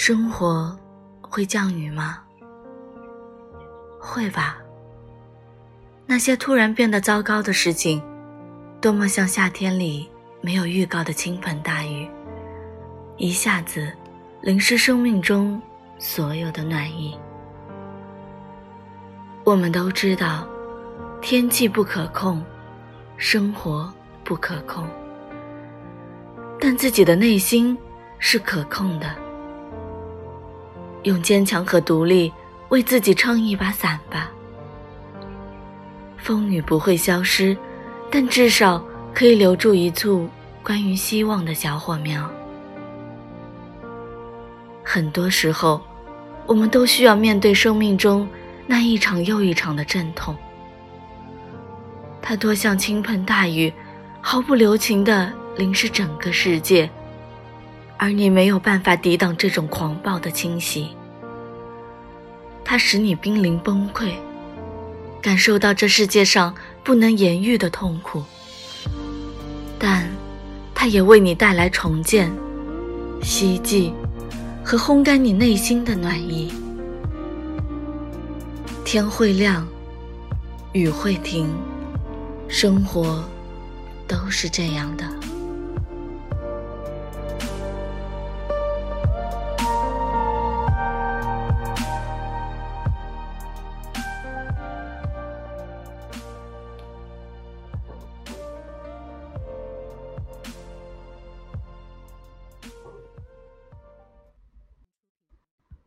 生活会降雨吗？会吧。那些突然变得糟糕的事情，多么像夏天里没有预告的倾盆大雨，一下子淋湿生命中所有的暖意。我们都知道，天气不可控，生活不可控，但自己的内心是可控的。用坚强和独立为自己撑一把伞吧。风雨不会消失，但至少可以留住一簇关于希望的小火苗。很多时候，我们都需要面对生命中。那一场又一场的阵痛，它多像倾盆大雨，毫不留情地淋湿整个世界，而你没有办法抵挡这种狂暴的侵袭。它使你濒临崩溃，感受到这世界上不能言喻的痛苦，但它也为你带来重建、希冀和烘干你内心的暖意。天会亮，雨会停，生活都是这样的。